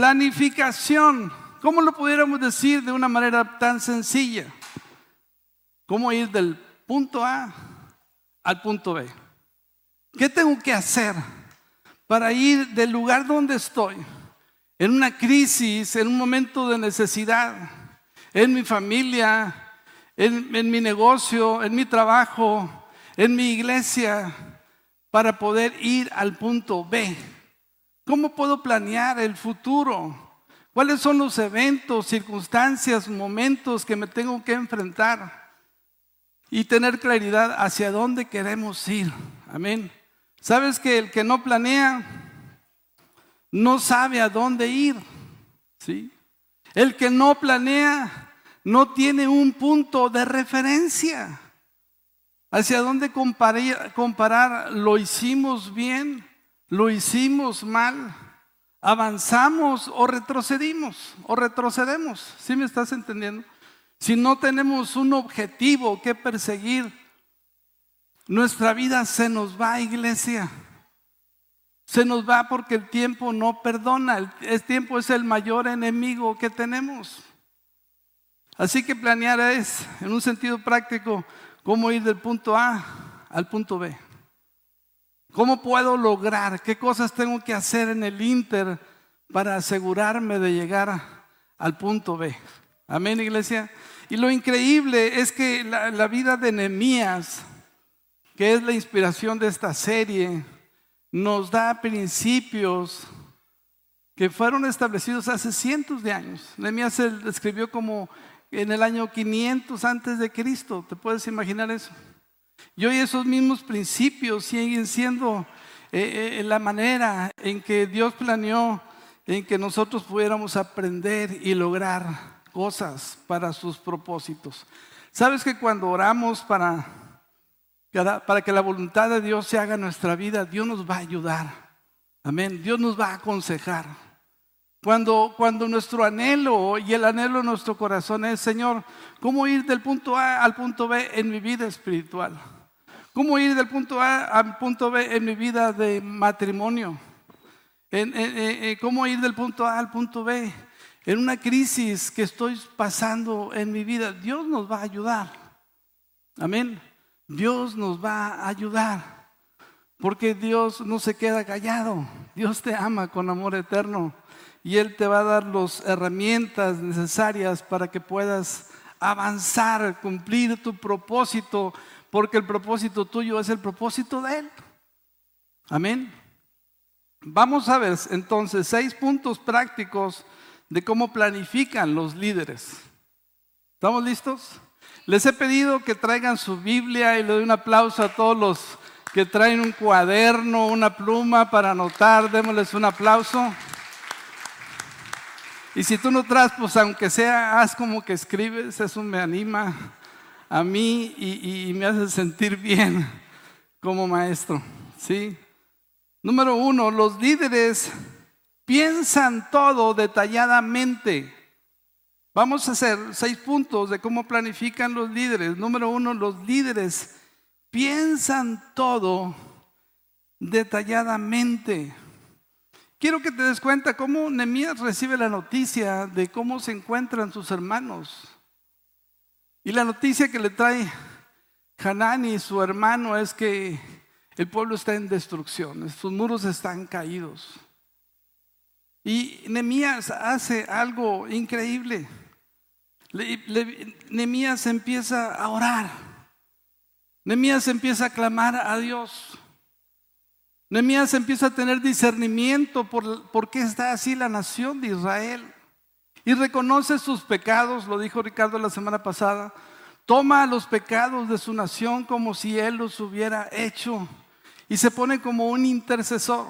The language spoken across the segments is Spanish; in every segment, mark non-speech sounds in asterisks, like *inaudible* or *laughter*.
Planificación. ¿Cómo lo pudiéramos decir de una manera tan sencilla? ¿Cómo ir del punto A al punto B? ¿Qué tengo que hacer para ir del lugar donde estoy, en una crisis, en un momento de necesidad, en mi familia, en, en mi negocio, en mi trabajo, en mi iglesia, para poder ir al punto B? ¿Cómo puedo planear el futuro? ¿Cuáles son los eventos, circunstancias, momentos que me tengo que enfrentar? Y tener claridad hacia dónde queremos ir. Amén. ¿Sabes que el que no planea no sabe a dónde ir? ¿Sí? El que no planea no tiene un punto de referencia. ¿Hacia dónde comparar, comparar lo hicimos bien ¿Lo hicimos mal? ¿Avanzamos o retrocedimos? ¿O retrocedemos? ¿Sí me estás entendiendo? Si no tenemos un objetivo que perseguir, nuestra vida se nos va, iglesia. Se nos va porque el tiempo no perdona. El, tiempo es el mayor enemigo que tenemos. Así que planear es, en un sentido práctico, cómo ir del punto A al punto B. ¿Cómo puedo lograr? ¿Qué cosas tengo que hacer en el Inter para asegurarme de llegar al punto B? Amén, iglesia. Y lo increíble es que la, vida de Nehemías, que es la inspiración de esta serie, nos da principios que fueron establecidos hace cientos de años. Nehemías se escribió como en el año 500 antes de Cristo. ¿Te puedes imaginar eso? Y hoy esos mismos principios siguen siendo eh, eh, la manera en que Dios planeó en que nosotros pudiéramos aprender y lograr cosas para sus propósitos. Sabes que cuando oramos para, para que la voluntad de Dios se haga en nuestra vida, Dios nos va a ayudar. Amén. Dios nos va a aconsejar. Cuando, cuando nuestro anhelo y el anhelo de nuestro corazón es, Señor, ¿cómo ir del punto A al punto B en mi vida espiritual? ¿Cómo ir del punto A al punto B en mi vida de matrimonio? ¿Cómo ir del punto A al punto B en una crisis que estoy pasando en mi vida? Dios nos va a ayudar. Amén. Dios nos va a ayudar. Porque Dios no se queda callado. Dios te ama con amor eterno y Él te va a dar las herramientas necesarias para que puedas avanzar, cumplir tu propósito, porque el propósito tuyo es el propósito de Él. Amén. Vamos a ver entonces seis puntos prácticos de cómo planifican los líderes. ¿Estamos listos? Les he pedido que traigan su Biblia y le doy un aplauso a todos los que traen un cuaderno, una pluma para anotar. Démosles un aplauso. Y si tú no traes, pues aunque sea, haz como que escribes, eso me anima a mí y, me hace sentir bien como maestro. ¿sí? Número uno, los líderes piensan todo detalladamente. Vamos a hacer seis puntos de cómo planifican los líderes. Número uno, los líderes piensan todo detalladamente. Quiero que te des cuenta cómo Nehemías recibe la noticia de cómo se encuentran sus hermanos. Y la noticia que le trae Hanani, su hermano, es que el pueblo está en destrucción, sus muros están caídos. Y Nehemías hace algo increíble. Nehemías empieza a orar. Nehemías empieza a clamar a Dios. Nehemías empieza a tener discernimiento por, por qué está así la nación de Israel. Y reconoce sus pecados, lo dijo Ricardo la semana pasada. Toma los pecados de su nación como si él los hubiera hecho. Y se pone como un intercesor.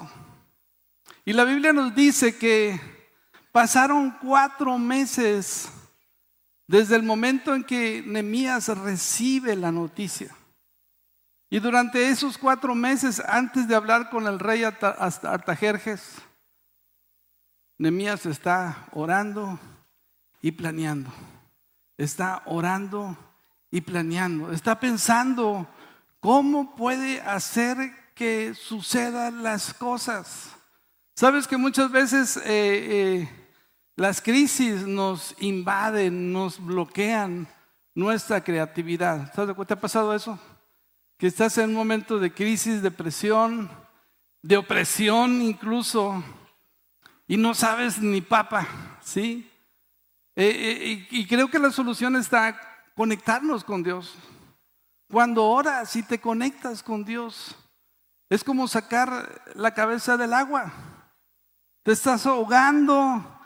Y la Biblia nos dice que pasaron cuatro meses desde el momento en que Nehemías recibe la noticia. Y durante esos cuatro meses, antes de hablar con el rey Artajerjes, Nemías está orando y planeando. Está orando y planeando. Está pensando cómo puede hacer que sucedan las cosas. Sabes que muchas veces eh, eh, Las crisis nos invaden, nos bloquean nuestra creatividad. ¿Te ha pasado eso? Que estás en un momento de crisis, depresión, de opresión incluso, y no sabes ni papa, ¿sí? Eh, eh, y creo que la solución está conectarnos con Dios. Cuando oras y te conectas con Dios, es como sacar la cabeza del agua. Te estás ahogando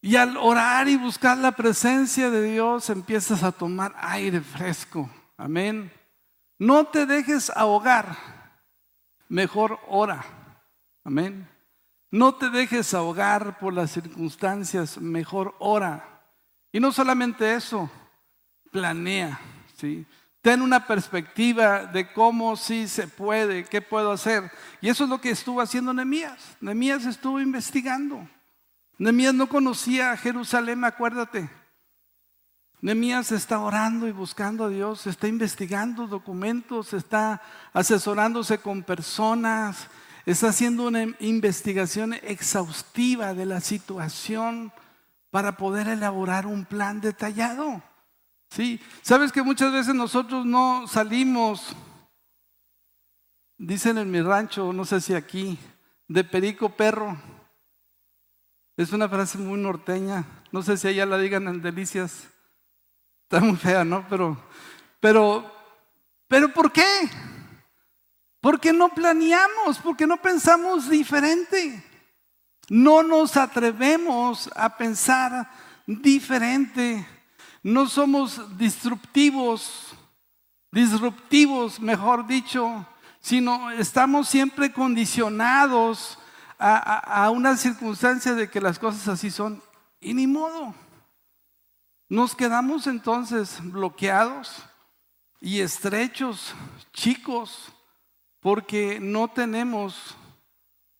y al orar y buscar la presencia de Dios empiezas a tomar aire fresco. Amén. No te dejes ahogar. Mejor ora. Amén. No te dejes ahogar por las circunstancias. Mejor ora. Y no solamente eso, planea. ¿sí? Ten una perspectiva de cómo sí se puede, qué puedo hacer. Y eso es lo que estuvo haciendo Nehemías. Nehemías estuvo investigando. Nemías no conocía a Jerusalén, acuérdate. Nemías está orando y buscando a Dios, está investigando documentos, está asesorándose con personas, está haciendo una investigación exhaustiva de la situación para poder elaborar un plan detallado. Sí, sabes que muchas veces nosotros no salimos, dicen en mi rancho, no sé si aquí, de perico perro. Es una frase muy norteña. No sé si allá la digan en Delicias. Está muy fea, ¿no? Pero, pero, pero ¿por qué? Porque no planeamos, porque no pensamos diferente. No nos atrevemos a pensar diferente. No somos disruptivos, disruptivos, mejor dicho, sino estamos siempre condicionados a, una circunstancia de que las cosas así son y ni modo. Nos quedamos entonces bloqueados y estrechos, chicos, porque no tenemos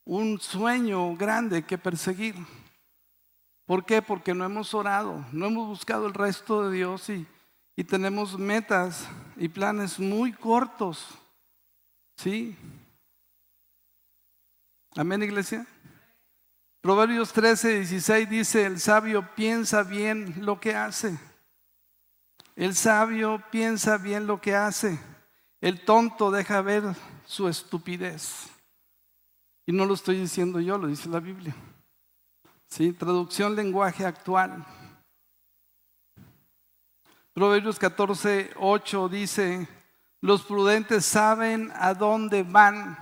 un sueño grande que perseguir. ¿Por qué? Porque no hemos orado, no hemos buscado el resto de Dios y, y tenemos metas y planes muy cortos. ¿Sí? Amén, iglesia. Proverbios 13, 16 dice, el sabio piensa bien lo que hace. El sabio piensa bien lo que hace. El tonto deja ver su estupidez. Y no lo estoy diciendo yo, lo dice la Biblia. ¿Sí? Traducción lenguaje actual. Proverbios 14, 8 dice, los prudentes saben a dónde van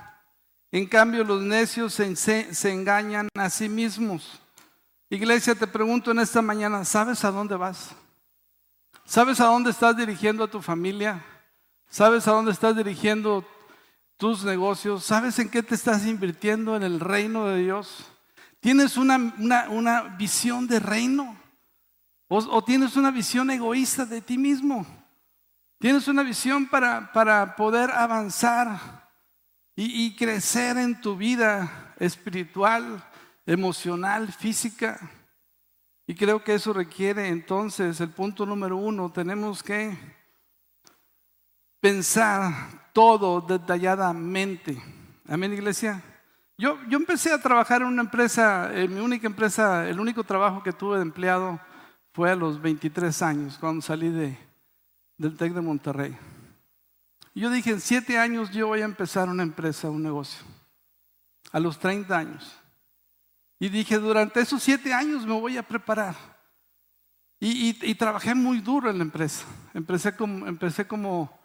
en cambio, los necios se, engañan a sí mismos. Iglesia, te pregunto en esta mañana, ¿sabes a dónde vas? ¿Sabes a dónde estás dirigiendo a tu familia? ¿Sabes a dónde estás dirigiendo tus negocios? ¿Sabes en qué te estás invirtiendo en el reino de Dios? ¿Tienes una, visión de reino? ¿O, ¿O, tienes una visión egoísta de ti mismo? ¿Tienes una visión para, para poder avanzar? y, crecer en tu vida espiritual, emocional, física. Y creo que eso requiere entonces, el punto número uno, tenemos que pensar todo detalladamente. Amén, iglesia. Yo, yo empecé a trabajar en una empresa, en mi única empresa, el único trabajo que tuve de empleado fue a los 23 años, cuando salí de, del TEC de Monterrey. Yo dije, en siete años yo voy a empezar una empresa, un negocio. A los 30 años. Y dije, durante esos siete años me voy a preparar. Y, trabajé muy duro en la empresa. Empecé como, empecé como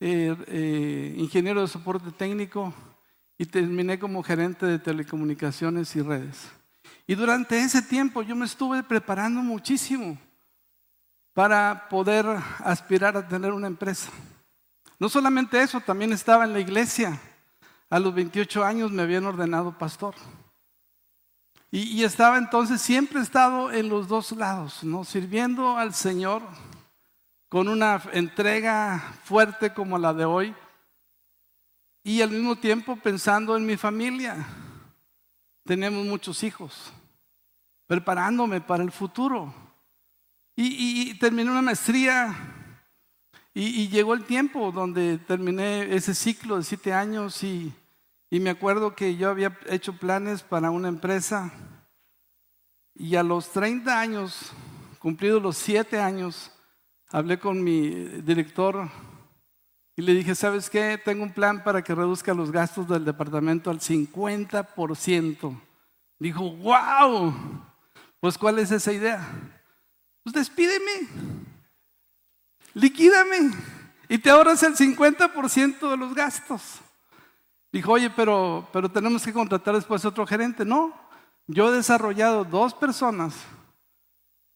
eh, eh, ingeniero de soporte técnico y terminé como gerente de telecomunicaciones y redes. Y durante ese tiempo yo me estuve preparando muchísimo para poder aspirar a tener una empresa. No solamente eso, también estaba en la iglesia. A los 28 años me habían ordenado pastor. Y, estaba entonces, siempre he estado en los dos lados, ¿no? Sirviendo al Señor con una entrega fuerte como la de hoy y al mismo tiempo pensando en mi familia. Tenemos muchos hijos, preparándome para el futuro. Y, y terminé una maestría y, llegó el tiempo donde terminé ese ciclo de siete años y, me acuerdo que yo había hecho planes para una empresa Y a los 30 años, cumplidos los 7 años, hablé con mi director y le dije, ¿sabes qué? Tengo un plan para que reduzca los gastos del departamento al 50%. Dijo, wow, pues ¿cuál es esa idea? Pues despídeme, liquídame y te ahorras el 50% de los gastos. Dijo, oye, pero, pero tenemos que contratar después otro gerente. No, yo he desarrollado dos personas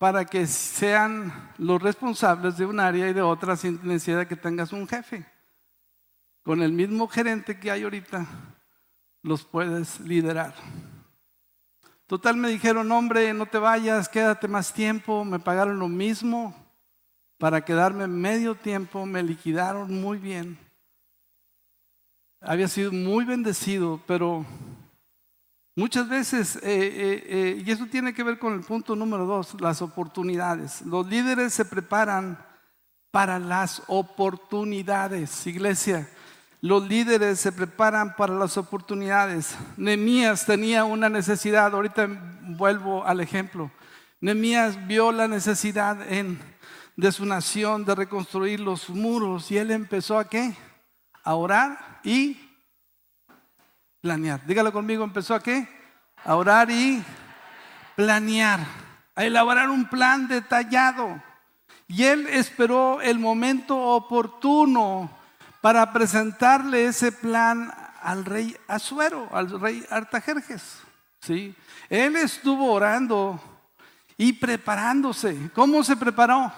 para que sean los responsables de un área y de otra sin necesidad de que tengas un jefe. Con el mismo gerente que hay ahorita, los puedes liderar. Total me dijeron, hombre, no te vayas, quédate más tiempo. Me pagaron lo mismo para quedarme medio tiempo, me liquidaron muy bien. Había sido muy bendecido, pero muchas veces, eh, eh, eh, y eso tiene que ver con el punto número dos, las oportunidades. Los líderes se preparan para las oportunidades, iglesia. Los líderes se preparan para las oportunidades. Nemías tenía una necesidad, ahorita vuelvo al ejemplo. Nemías vio la necesidad en, de su nación de reconstruir los muros y él empezó a qué? A orar y planear. Dígalo conmigo, empezó a qué? A orar y planear, a elaborar un plan detallado. Y él esperó el momento oportuno para presentarle ese plan al rey Azuero, al rey Artajerjes. ¿sí? Él estuvo orando y preparándose. ¿Cómo se preparó?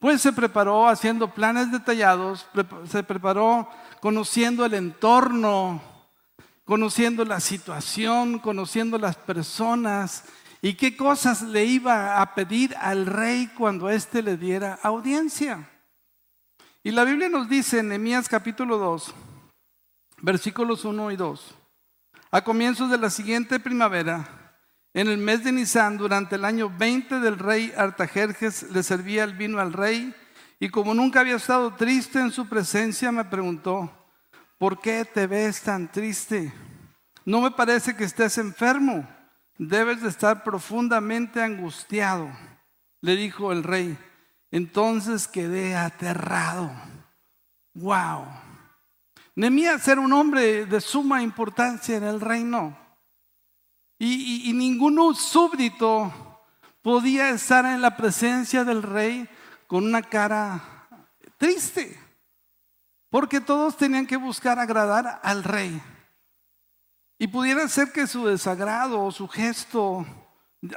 Pues se preparó haciendo planes detallados, se preparó conociendo el entorno, conociendo la situación, conociendo las personas y qué cosas le iba a pedir al rey cuando éste le diera audiencia. Y la Biblia nos dice en Nehemías capítulo 2, versículos 1 y 2, a comienzos de la siguiente primavera, en el mes de Nisan, durante el año 20 del rey Artajerjes, le servía el vino al rey, y como nunca había estado triste en su presencia, me preguntó, ¿por qué te ves tan triste? No me parece que estés enfermo, debes de estar profundamente angustiado, le dijo el rey. Entonces quedé aterrado. Wow. Nemías era un hombre de suma importancia en el reino. Y, y, ningún súbdito podía estar en la presencia del rey con una cara triste. Porque todos tenían que buscar agradar al rey. Y pudiera ser que su desagrado o su gesto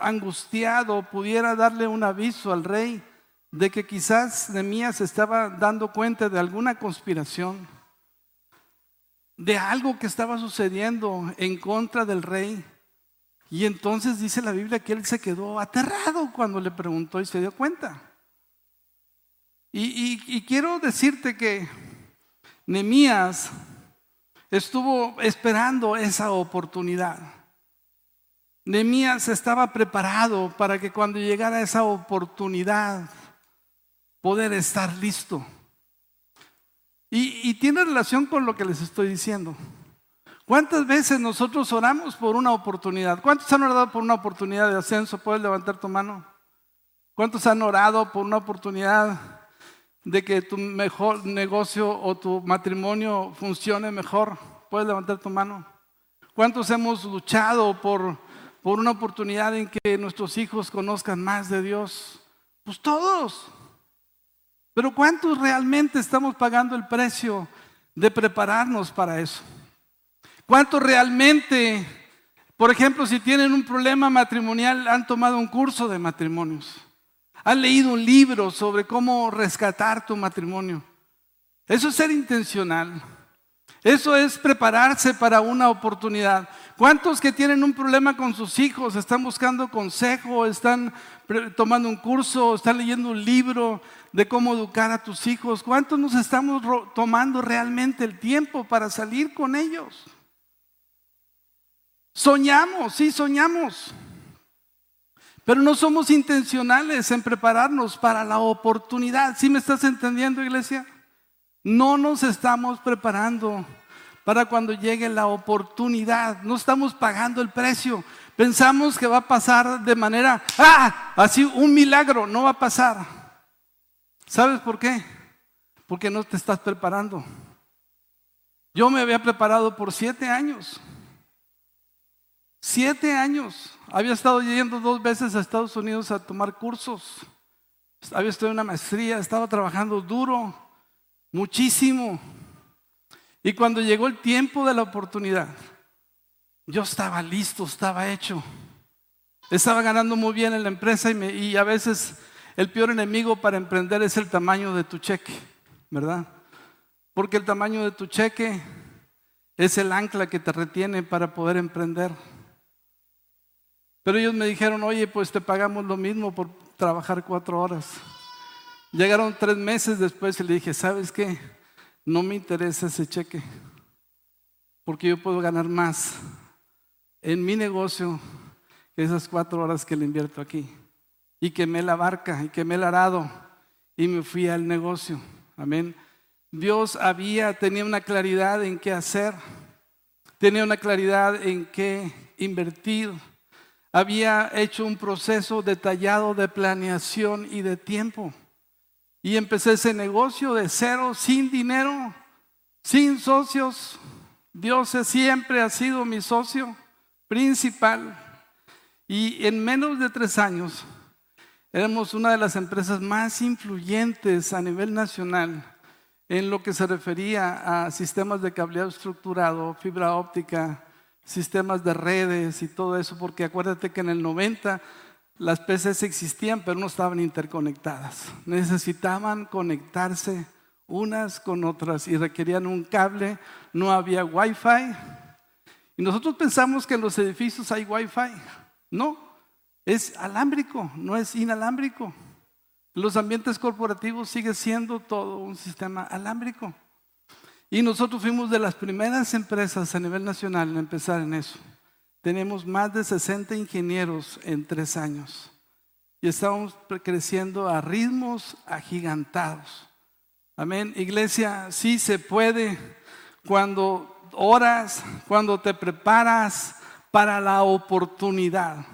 angustiado pudiera darle un aviso al rey de que quizás Nemías estaba dando cuenta de alguna conspiración, de algo que estaba sucediendo en contra del rey. Y entonces dice la Biblia que él se quedó aterrado cuando le preguntó y se dio cuenta. Y, quiero decirte que Nemías estuvo esperando esa oportunidad. Nemías estaba preparado para que cuando llegara esa oportunidad, poder estar listo. Y, tiene relación con lo que les estoy diciendo. ¿Cuántas veces nosotros oramos por una oportunidad? ¿Cuántos han orado por una oportunidad de ascenso? ¿Puedes levantar tu mano? ¿Cuántos han orado por una oportunidad de que tu mejor negocio o tu matrimonio funcione mejor? ¿Puedes levantar tu mano? ¿Cuántos hemos luchado por, por una oportunidad en que nuestros hijos conozcan más de Dios? Pues todos. Pero ¿cuántos realmente estamos pagando el precio de prepararnos para eso? ¿Cuántos realmente, por ejemplo, si tienen un problema matrimonial, han tomado un curso de matrimonios? ¿Han leído un libro sobre cómo rescatar tu matrimonio? Eso es ser intencional. Eso es prepararse para una oportunidad. ¿Cuántos que tienen un problema con sus hijos están buscando consejo, están tomando un curso, están leyendo un libro de cómo educar a tus hijos? ¿Cuántos nos estamos tomando realmente el tiempo para salir con ellos? Soñamos, sí, soñamos. Pero no somos intencionales en prepararnos para la oportunidad. ¿Sí me estás entendiendo, iglesia? No nos estamos preparando para cuando llegue la oportunidad. No estamos pagando el precio. Pensamos que va a pasar de manera, ah, así un milagro, no va a pasar. ¿Sabes por qué? Porque no te estás preparando. Yo me había preparado por siete años. Siete años. Había estado yendo dos veces a Estados Unidos a tomar cursos. Había en una maestría, estaba trabajando duro, muchísimo. Y cuando llegó el tiempo de la oportunidad, yo estaba listo, estaba hecho. Estaba ganando muy bien en la empresa y, y a veces el peor enemigo para emprender es el tamaño de tu cheque, ¿verdad? Porque el tamaño de tu cheque es el ancla que te retiene para poder emprender. Pero ellos me dijeron, oye, pues te pagamos lo mismo por trabajar cuatro horas. Llegaron tres meses después y le dije, ¿sabes qué? No me interesa ese cheque, porque yo puedo ganar más en mi negocio que esas cuatro horas que le invierto aquí. Y quemé la barca y quemé el arado y me fui al negocio. Amén. Dios había, tenía una claridad en qué hacer, tenía una claridad en qué invertir había hecho un proceso detallado de planeación y de tiempo. Y empecé ese negocio de cero, sin dinero, sin socios. Dios siempre ha sido mi socio principal. Y en menos de tres años éramos una de las empresas más influyentes a nivel nacional en lo que se refería a sistemas de cableado estructurado, fibra óptica, sistemas de redes y todo eso, porque acuérdate que en el 90 las PCs existían, pero no estaban interconectadas. Necesitaban conectarse unas con otras y requerían un cable, no había wifi. Y nosotros pensamos que en los edificios hay wifi. No, es alámbrico, no es inalámbrico. Los ambientes corporativos sigue siendo todo un sistema alámbrico. Y nosotros fuimos de las primeras empresas a nivel nacional en empezar en eso. Tenemos más de 60 ingenieros en tres años. Y estamos creciendo a ritmos agigantados. Amén. Iglesia, sí se puede cuando oras, cuando te preparas para la oportunidad.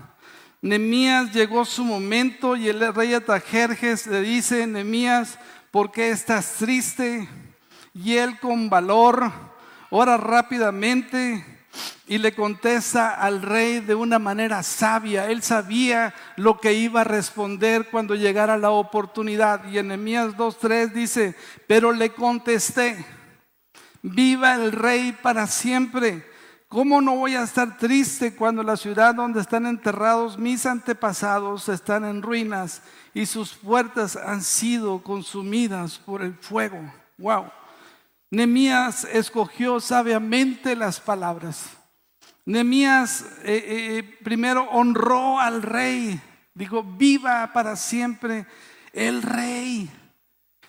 Nemías llegó su momento y el rey Atajerjes le dice, Nemías, ¿por qué estás triste? Y él con valor ora rápidamente y le contesta al rey de una manera sabia. Él sabía lo que iba a responder cuando llegara la oportunidad. Y en Nehemías 2.3 dice, pero le contesté, viva el rey para siempre. ¿Cómo no voy a estar triste cuando la ciudad donde están enterrados mis antepasados están en ruinas y sus puertas han sido consumidas por el fuego? Wow. Nemías escogió sabiamente las palabras. Nemías eh, eh, eh, primero honró al rey. Dijo, viva para siempre el rey.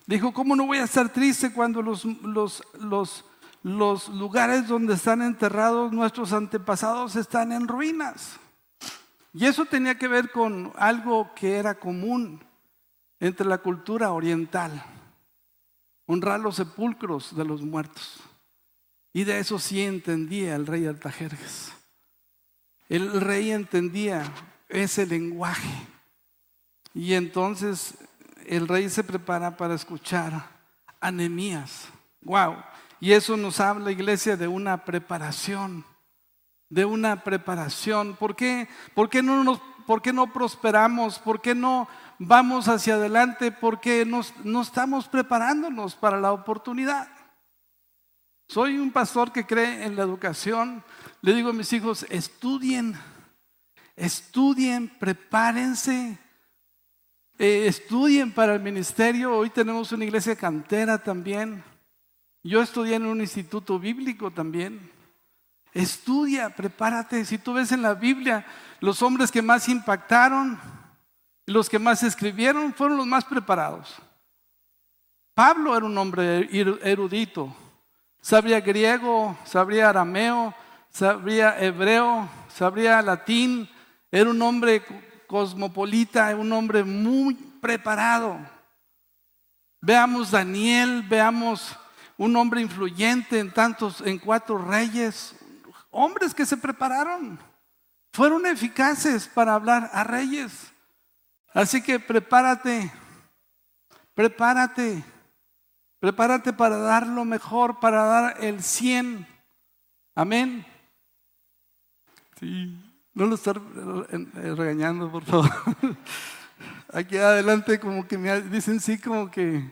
Dijo, ¿cómo no voy a estar triste cuando los, los, los, los lugares donde están enterrados nuestros antepasados están en ruinas? Y eso tenía que ver con algo que era común entre la cultura oriental honrar los sepulcros de los muertos. Y de eso sí entendía el rey Artajerjes. El rey entendía ese lenguaje. Y entonces el rey se prepara para escuchar anemías. Wow. Y eso nos habla, iglesia, de una preparación. De una preparación. ¿Por qué? ¿Por qué no, nos, por qué no prosperamos? ¿Por qué no vamos hacia adelante porque no estamos preparándonos para la oportunidad. Soy un pastor que cree en la educación. Le digo a mis hijos, estudien, estudien, prepárense, eh, estudien para el ministerio. Hoy tenemos una iglesia cantera también. Yo estudié en un instituto bíblico también. Estudia, prepárate. Si tú ves en la Biblia los hombres que más impactaron, los que más escribieron fueron los más preparados. Pablo era un hombre erudito, sabría griego, sabría arameo, sabría hebreo, sabría latín, era un hombre cosmopolita, un hombre muy preparado. Veamos Daniel, veamos un hombre influyente en tantos, en cuatro reyes, hombres que se prepararon. fueron eficaces para hablar a reyes. Así que prepárate, prepárate, prepárate para dar lo mejor, para dar el 100. Amén. Sí, no lo estar regañando, por favor. *laughs* Aquí adelante como que me dicen sí como que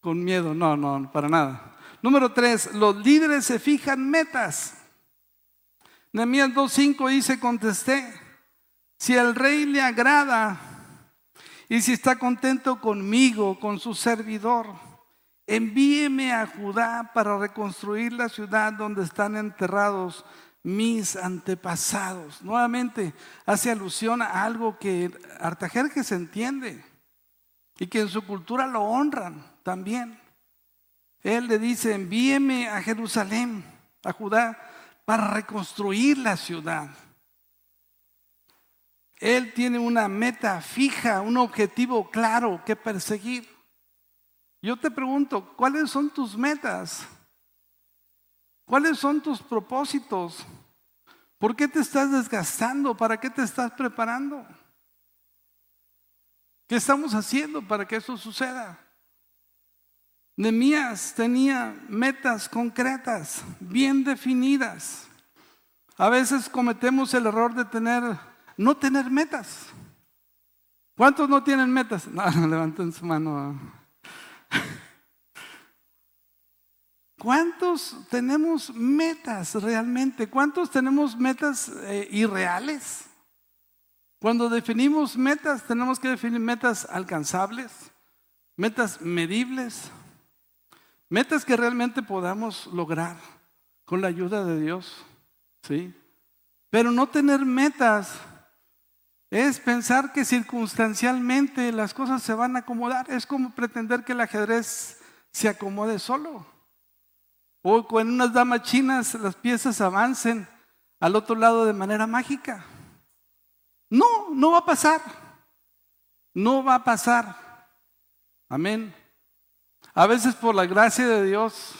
con miedo. No, no, para nada. Número tres, los líderes se fijan metas. Nehemías 2.5 dice, contesté, si al rey le agrada y si está contento conmigo, con su servidor, envíeme a Judá para reconstruir la ciudad donde están enterrados mis antepasados. Nuevamente hace alusión a algo que Artajerjes entiende y que en su cultura lo honran también. Él le dice, envíeme a Jerusalén, a Judá, para reconstruir la ciudad. Él tiene una meta fija, un objetivo claro que perseguir. Yo te pregunto, ¿cuáles son tus metas? ¿Cuáles son tus propósitos? ¿Por qué te estás desgastando? ¿Para qué te estás preparando? ¿Qué estamos haciendo para que eso suceda? Nemías tenía metas concretas, bien definidas. A veces cometemos el error de tener, no tener metas. ¿Cuántos no tienen metas? *laughs* No, levanten su mano. *laughs* ¿Cuántos tenemos metas realmente? ¿Cuántos tenemos metas eh, irreales? Cuando definimos metas, tenemos que definir metas alcanzables, metas medibles, metas que realmente podamos lograr con la ayuda de Dios. ¿Sí? Pero no tener metas es pensar que circunstancialmente las cosas se van a acomodar. Es como pretender que el ajedrez se acomode solo. O con unas damas chinas las piezas avancen al otro lado de manera mágica. No, no va a pasar. No va a pasar. Amén. A veces por la gracia de Dios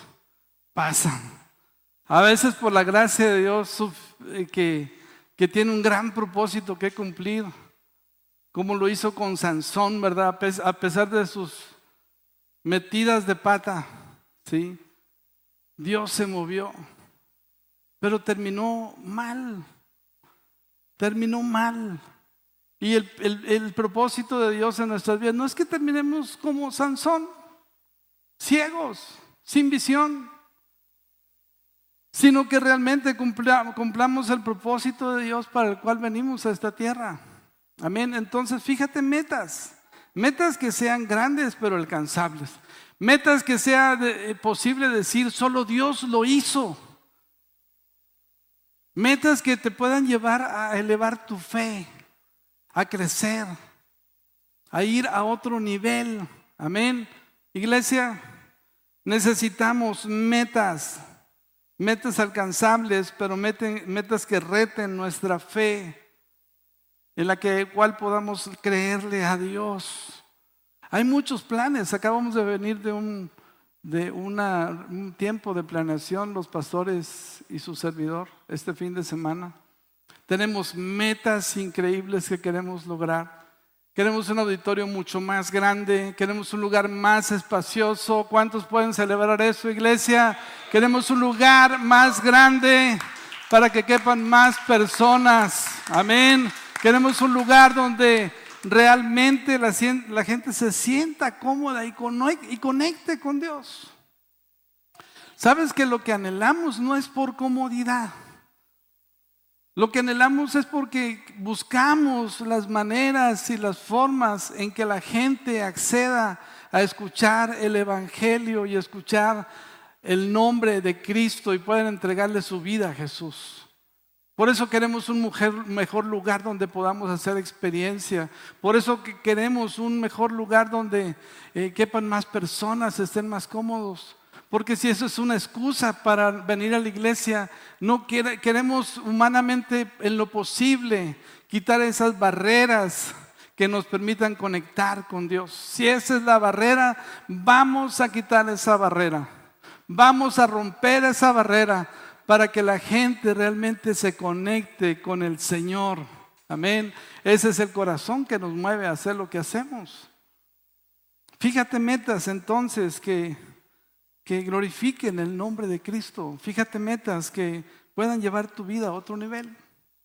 pasan. A veces por la gracia de Dios eh, que, que tiene un gran propósito que cumplir. Como lo hizo con Sansón, ¿verdad? A pesar de sus metidas de pata. ¿Sí? Dios se movió, pero terminó mal, terminó mal. Y el, propósito de Dios en nuestras vidas no es que terminemos como Sansón, ciegos, sin visión, sino que realmente cumplamos el propósito de Dios para el cual venimos a esta tierra. Amén. Entonces, fíjate metas, metas que sean grandes pero alcanzables. Metas que sea eh, posible decir, solo Dios lo hizo. Metas que te puedan llevar a elevar tu fe, a crecer, a ir a otro nivel. Amén. Iglesia, necesitamos metas, metas alcanzables, pero metas que reten nuestra fe, en la que cual podamos creerle a Dios. Hay muchos planes. Acabamos de venir de un, de un tiempo de planeación, los pastores y su servidor, este fin de semana. Tenemos metas increíbles que queremos lograr. Queremos un auditorio mucho más grande, queremos un lugar más espacioso. ¿Cuántos pueden celebrar eso, iglesia? Queremos un lugar más grande para que quepan más personas. Amén. Queremos un lugar donde realmente la, gente se sienta cómoda y conecte con Dios. Sabes que lo que anhelamos no es por comodidad. Lo que anhelamos es porque buscamos las maneras y las formas en que la gente acceda a escuchar el Evangelio y escuchar el nombre de Cristo y puedan entregarle su vida a Jesús. Por eso queremos un mejor lugar donde podamos hacer experiencia. Por eso queremos un mejor lugar donde eh, quepan más personas, estén más cómodos. Porque si eso es una excusa para venir a la iglesia, no queremos humanamente en lo posible quitar esas barreras que nos permitan conectar con Dios. Si esa es la barrera, vamos a quitar esa barrera. Vamos a romper esa barrera para que la gente realmente se conecte con el Señor. Amén. Ese es el corazón que nos mueve a hacer lo que hacemos. Fíjate metas entonces que, que glorifiquen el nombre de Cristo. Fíjate metas que puedan llevar tu vida a otro nivel.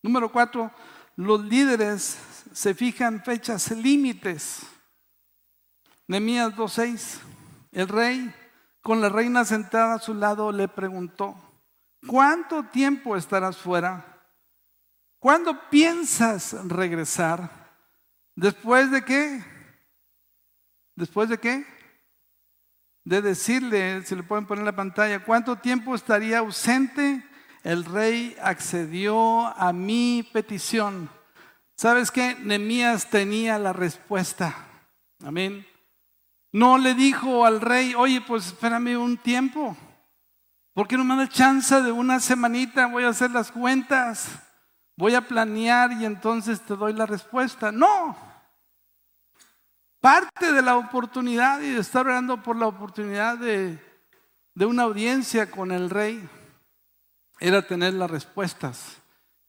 Número cuatro, los líderes se fijan fechas límites. Nehemías 2.6, el rey con la reina sentada a su lado le preguntó, ¿cuánto tiempo estarás fuera? ¿Cuándo piensas regresar? ¿Después de qué? ¿Después de qué? De decirle, si le pueden poner en la pantalla, ¿cuánto tiempo estaría ausente? El rey accedió a mi petición. ¿Sabes qué? Nemías tenía la respuesta. Amén. No le dijo al rey, oye, pues espérame un tiempo. ¿Por qué no me da chance de una semanita? Voy a hacer las cuentas voy a planear y entonces te doy la respuesta. No. Parte de la oportunidad y de estar orando por la oportunidad de, una audiencia con el rey era tener las respuestas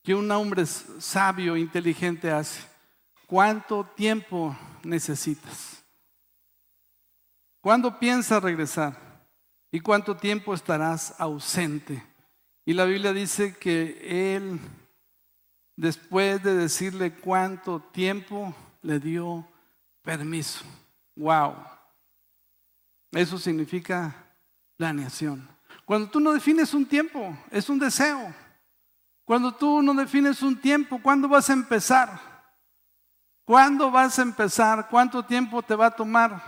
que un hombre sabio, inteligente hace. ¿Cuánto tiempo necesitas? ¿Cuándo piensas regresar? ¿Y cuánto tiempo estarás ausente? Y la Biblia dice que él después de decirle cuánto tiempo le dio permiso. Wow. Eso significa planeación. Cuando tú no defines un tiempo, es un deseo. Cuando tú no defines un tiempo, ¿cuándo vas a empezar? ¿Cuándo vas a empezar? ¿Cuánto tiempo te va a tomar?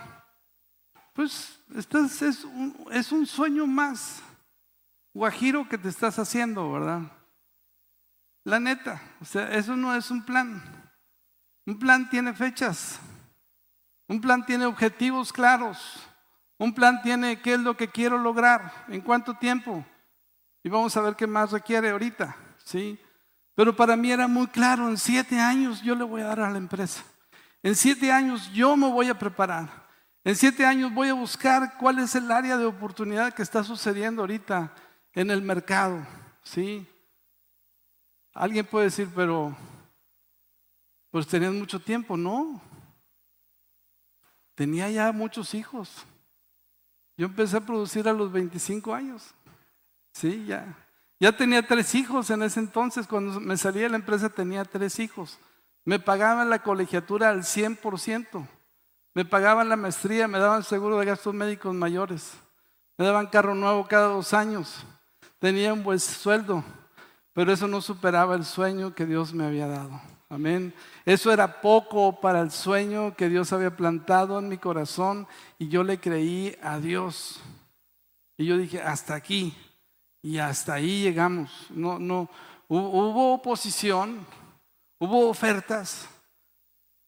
Pues este es, un, es un sueño más guajiro que te estás haciendo, ¿verdad? La neta, o sea, eso no es un plan. Un plan tiene fechas. Un plan tiene objetivos claros. Un plan tiene qué es lo que quiero lograr, en cuánto tiempo. Y vamos a ver qué más requiere ahorita, ¿sí? Pero para mí era muy claro, en siete años yo le voy a dar a la empresa. En siete años yo me voy a preparar. En siete años voy a buscar cuál es el área de oportunidad que está sucediendo ahorita en el mercado, ¿sí? Alguien puede decir, pero pues tenías mucho tiempo. No, tenía ya muchos hijos. Yo empecé a producir a los 25 años. Sí, ya. Ya tenía tres hijos en ese entonces. Cuando me salí de la empresa tenía tres hijos. Me pagaban la colegiatura al 100%. Me pagaban la maestría, me daban seguro de gastos médicos mayores. Me daban carro nuevo cada dos años. Tenía un buen sueldo. Pero eso no superaba el sueño que Dios me había dado. Amén. Eso era poco para el sueño que Dios había plantado en mi corazón y yo le creí a Dios. Y yo dije, hasta aquí. Y hasta ahí llegamos. No, no, hubo oposición, hubo ofertas,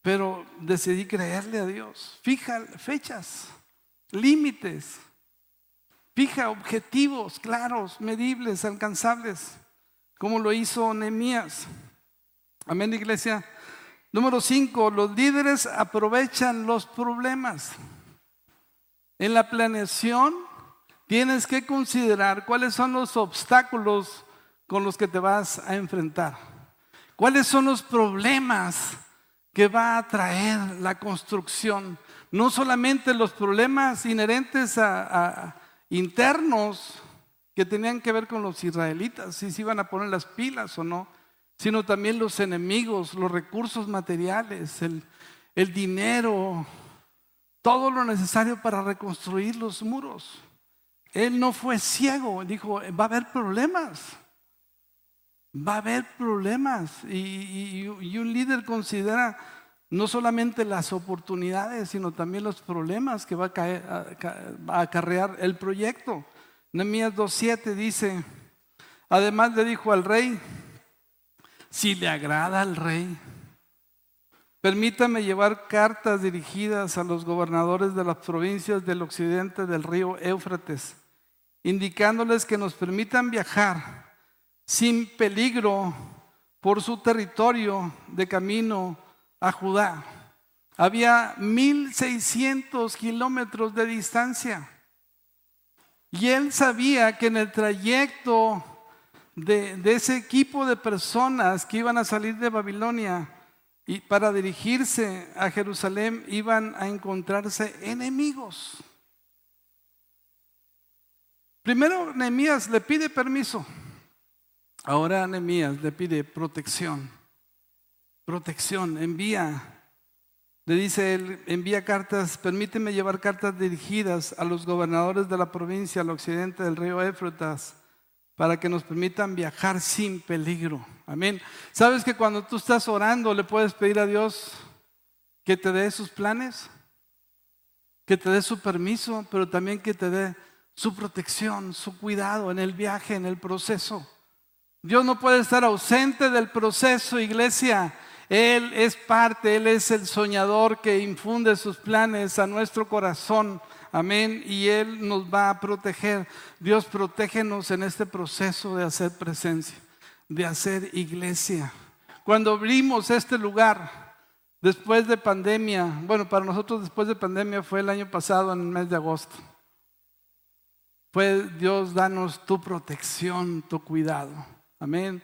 pero decidí creerle a Dios. Fija fechas, límites, fija objetivos claros, medibles, alcanzables como lo hizo Nehemías. Amén, iglesia. Número cinco, los líderes aprovechan los problemas. En la planeación tienes que considerar cuáles son los obstáculos con los que te vas a enfrentar. ¿Cuáles son los problemas que va a traer la construcción? No solamente los problemas inherentes a, internos, que tenían que ver con los israelitas, si se iban a poner las pilas o no, sino también los enemigos, los recursos materiales, el, el dinero, todo lo necesario para reconstruir los muros. Él no fue ciego, dijo, va a haber problemas, va a haber problemas. Y, y, un líder considera no solamente las oportunidades, sino también los problemas que va a, caer, a acarrear el proyecto. Nehemías 2.7 dice, además le dijo al rey, si le agrada al rey, permítame llevar cartas dirigidas a los gobernadores de las provincias del occidente del río Éufrates, indicándoles que nos permitan viajar sin peligro por su territorio de camino a Judá. Había 1600 kilómetros de distancia. Y él sabía que en el trayecto de, ese equipo de personas que iban a salir de Babilonia y para dirigirse a Jerusalén iban a encontrarse enemigos. Primero Nehemías le pide permiso. Ahora Nehemías le pide protección. Protección, envía. Le dice él, envía cartas, permíteme llevar cartas dirigidas a los gobernadores de la provincia al occidente del río Éfrotas para que nos permitan viajar sin peligro. Amén. ¿Sabes que cuando tú estás orando le puedes pedir a Dios que te dé sus planes? Que te dé su permiso, pero también que te dé su protección, su cuidado en el viaje, en el proceso. Dios no puede estar ausente del proceso, iglesia. Él es parte, Él es el soñador que infunde sus planes a nuestro corazón. Amén. Y Él nos va a proteger. Dios, protégenos en este proceso de hacer presencia, de hacer iglesia. Cuando abrimos este lugar, después de pandemia, bueno, para nosotros después de pandemia fue el año pasado, en el mes de agosto. Fue Dios, danos tu protección, tu cuidado. Amén.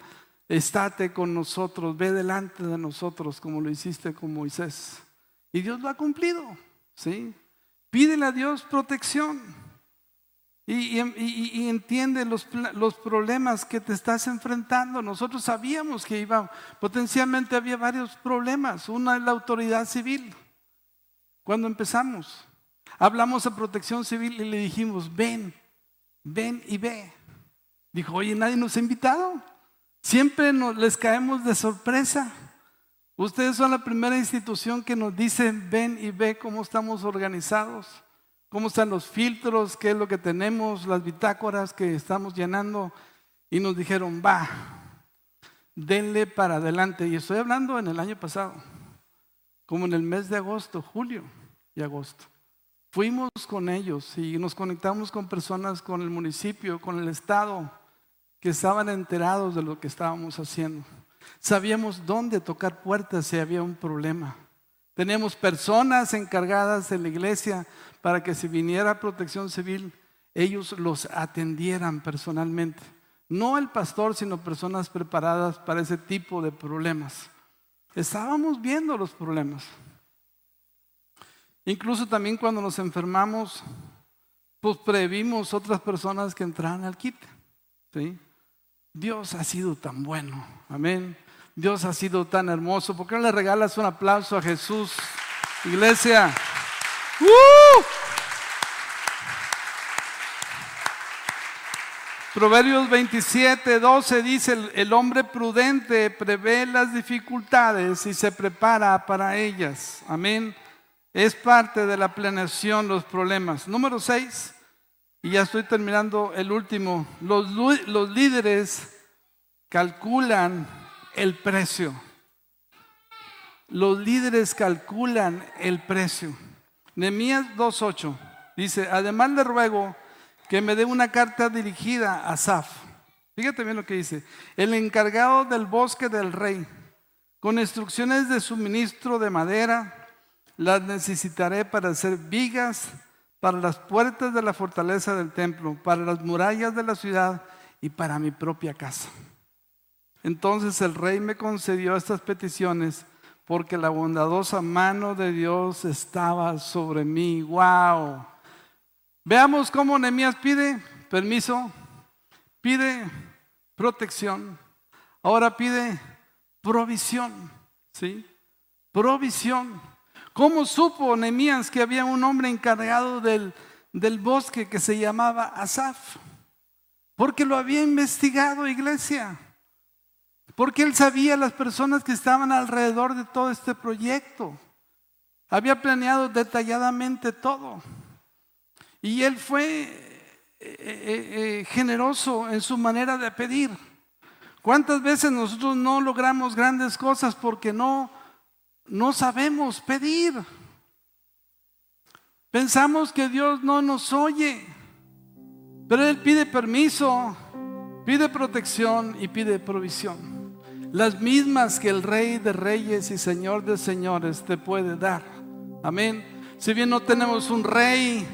Estate con nosotros, ve delante de nosotros como lo hiciste con Moisés. Y Dios lo ha cumplido. ¿sí? Pídele a Dios protección. Y, entiende los, problemas que te estás enfrentando. Nosotros sabíamos que iba, potencialmente había varios problemas. Una es la autoridad civil. Cuando empezamos, hablamos de protección civil y le dijimos, ven, ven y ve. Dijo, oye, nadie nos ha invitado. Siempre nos, les caemos de sorpresa. Ustedes son la primera institución que nos dice, ven y ve cómo estamos organizados, cómo están los filtros, qué es lo que tenemos, las bitácoras que estamos llenando. Y nos dijeron, va, denle para adelante. Y estoy hablando en el año pasado, como en el mes de agosto, julio y agosto. Fuimos con ellos y nos conectamos con personas, con el municipio, con el Estado, que estaban enterados de lo que estábamos haciendo. Sabíamos dónde tocar puertas si había un problema. Teníamos personas encargadas en la iglesia para que si viniera protección civil, ellos los atendieran personalmente. No el pastor, sino personas preparadas para ese tipo de problemas. Estábamos viendo los problemas. Incluso también cuando nos enfermamos, pues previmos otras personas que entraran al kit. ¿sí? Dios ha sido tan bueno. Amén. Dios ha sido tan hermoso. ¿Por qué no le regalas un aplauso a Jesús, iglesia? ¡Uh! Proverbios 27, 12 dice, el hombre prudente prevé las dificultades y se prepara para ellas. Amén. Es parte de la planeación los problemas. Número 6, y ya estoy terminando el último. Los, los líderes calculan el precio. Los líderes calculan el precio. Nehemías 2.8 dice, además le ruego que me dé una carta dirigida a Saf. Fíjate bien lo que dice. El encargado del bosque del rey, con instrucciones de suministro de madera, las necesitaré para hacer vigas para las puertas de la fortaleza del templo, para las murallas de la ciudad y para mi propia casa. Entonces el rey me concedió estas peticiones porque la bondadosa mano de Dios estaba sobre mí. ¡Wow! Veamos cómo Nehemías pide permiso, pide protección, ahora pide provisión, ¿sí? Provisión. ¿Cómo supo Nehemías que había un hombre encargado del, del bosque que se llamaba Asaf? Porque lo había investigado, iglesia. Porque él sabía las personas que estaban alrededor de todo este proyecto. Había planeado detalladamente todo. Y él fue eh, eh, eh, generoso en su manera de pedir. ¿Cuántas veces nosotros no logramos grandes cosas porque no no sabemos pedir. Pensamos que Dios no nos oye, pero Él pide permiso, pide protección y pide provisión. Las mismas que el Rey de Reyes y Señor de Señores te puede dar. Amén. Si bien no tenemos un rey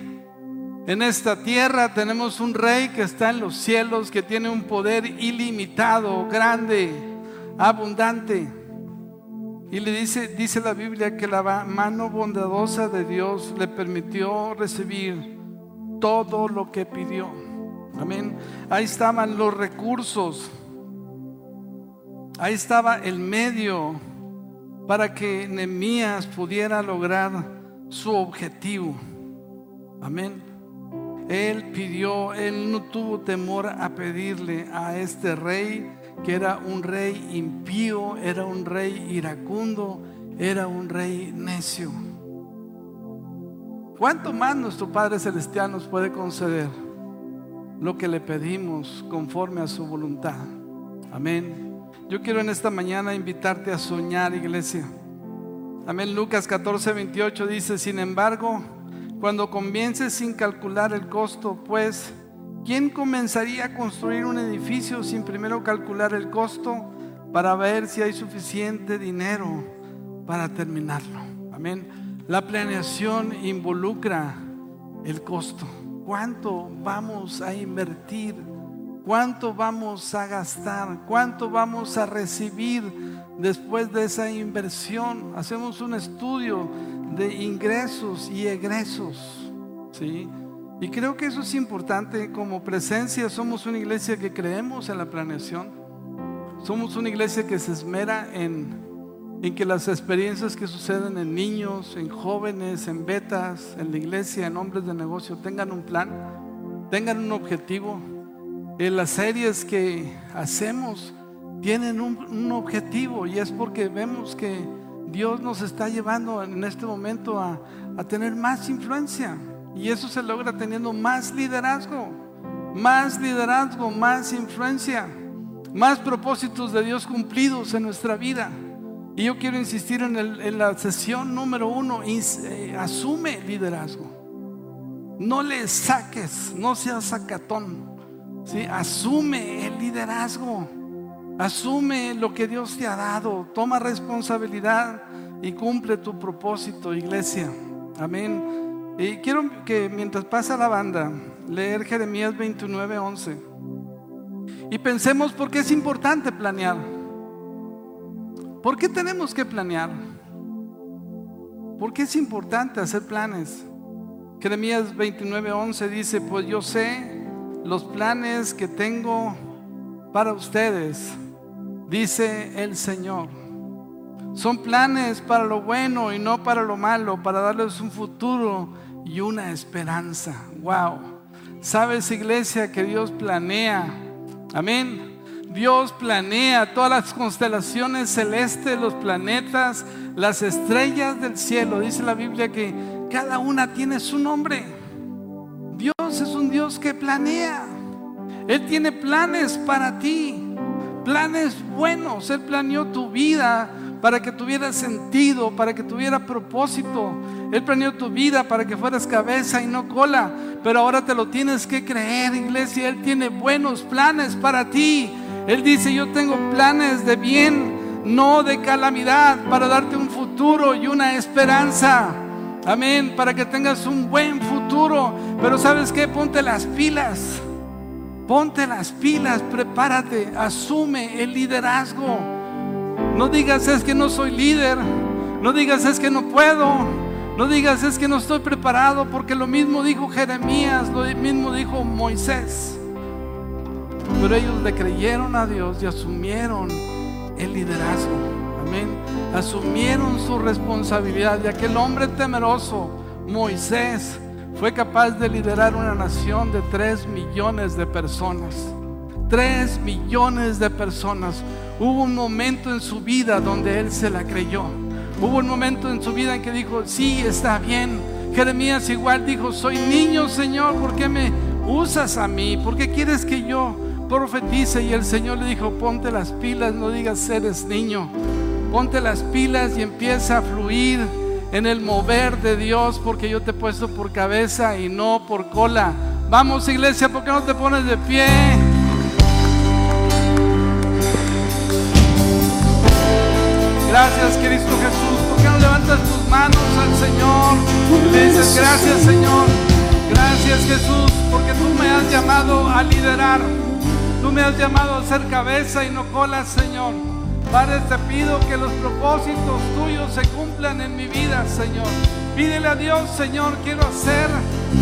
En esta tierra tenemos un rey que está en los cielos, que tiene un poder ilimitado, grande, abundante. Y le dice, dice la Biblia que la mano bondadosa de Dios le permitió recibir todo lo que pidió. Amén. Ahí estaban los recursos. Ahí estaba el medio para que Nehemías pudiera lograr su objetivo. Amén. Él pidió, él no tuvo temor a pedirle a este rey, que era un rey impío, era un rey iracundo, era un rey necio. ¿Cuánto más nuestro Padre Celestial nos puede conceder lo que le pedimos conforme a su voluntad? Amén. Yo quiero en esta mañana invitarte a soñar, iglesia. Amén. Lucas 14, 28 dice, sin embargo, cuando comiences sin calcular el costo, pues, ¿quién comenzaría a construir un edificio sin primero calcular el costo para ver si hay suficiente dinero para terminarlo? Amén. La planeación involucra el costo. ¿Cuánto vamos a invertir? ¿Cuánto vamos a gastar? ¿Cuánto vamos a recibir después de esa inversión? Hacemos un estudio de ingresos y egresos. ¿sí? Y creo que eso es importante. Como presencia somos una iglesia que creemos en la planeación. Somos una iglesia que se esmera en, que las experiencias que suceden en niños, en jóvenes, en betas, en la iglesia, en hombres de negocio, tengan un plan, tengan un objetivo. En las series que hacemos tienen un objetivo y es porque vemos que Dios nos está llevando en este momento a, tener más influencia. Y eso se logra teniendo más liderazgo, más liderazgo, más influencia, más propósitos de Dios cumplidos en nuestra vida. Y yo quiero insistir en, la sesión número uno, eh, asume liderazgo. No le saques, no seas sacatón. ¿sí? Asume el liderazgo. Asume lo que Dios te ha dado, toma responsabilidad y cumple tu propósito, iglesia. Amén. Y quiero que mientras pasa la banda, leer Jeremías 29, 11. Y pensemos por qué es importante planear. ¿Por qué tenemos que planear? ¿Por qué es importante hacer planes? Jeremías 29, 11 dice, pues yo sé los planes que tengo para ustedes dice el Señor. Son planes para lo bueno y no para lo malo, para darles un futuro y una esperanza. Wow. Sabes, iglesia, que Dios planea. Amén. Dios planea todas las constelaciones celestes, los planetas, las estrellas del cielo. Dice la Biblia que cada una tiene su nombre. Dios es un Dios que planea. Él tiene planes para ti planes buenos. Él planeó tu vida para que tuviera sentido, para que tuviera propósito. Él planeó tu vida para que fueras cabeza y no cola. Pero ahora te lo tienes que creer, iglesia. Él tiene buenos planes para ti. Él dice, yo tengo planes de bien, no de calamidad, para darte un futuro y una esperanza. Amén, para que tengas un buen futuro. Pero sabes qué, ponte las pilas. Ponte las pilas, prepárate, asume el liderazgo. No digas es que no soy líder, no digas es que no puedo, no digas es que no estoy preparado, porque lo mismo dijo Jeremías, lo mismo dijo Moisés. Pero ellos le creyeron a Dios y asumieron el liderazgo. Amén. Asumieron su responsabilidad. Y aquel hombre temeroso, Moisés, fue capaz de liderar una nación de 3 millones de personas. 3 millones de personas. Hubo un momento en su vida donde él se la creyó. Hubo un momento en su vida en que dijo, sí, está bien. Jeremías igual dijo, soy niño, Señor, ¿por qué me usas a mí? ¿Por qué quieres que yo profetice? Y el Señor le dijo, ponte las pilas, no digas eres niño. Ponte las pilas y empieza a fluir en el mover de Dios, porque yo te he puesto por cabeza y no por cola. Vamos iglesia, ¿por qué no te pones de pie? Gracias Cristo Jesús, ¿por qué no levantas tus manos al Señor? Le dices, gracias Señor, gracias Jesús, porque tú me has llamado a liderar. Tú me has llamado a ser cabeza y no cola, Señor. Padre, te pido que los propósitos tuyos se cumplan en mi vida, Señor. Pídele a Dios, Señor, quiero hacer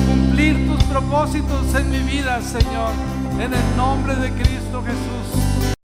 cumplir tus propósitos en mi vida, Señor. En el nombre de Cristo Jesús.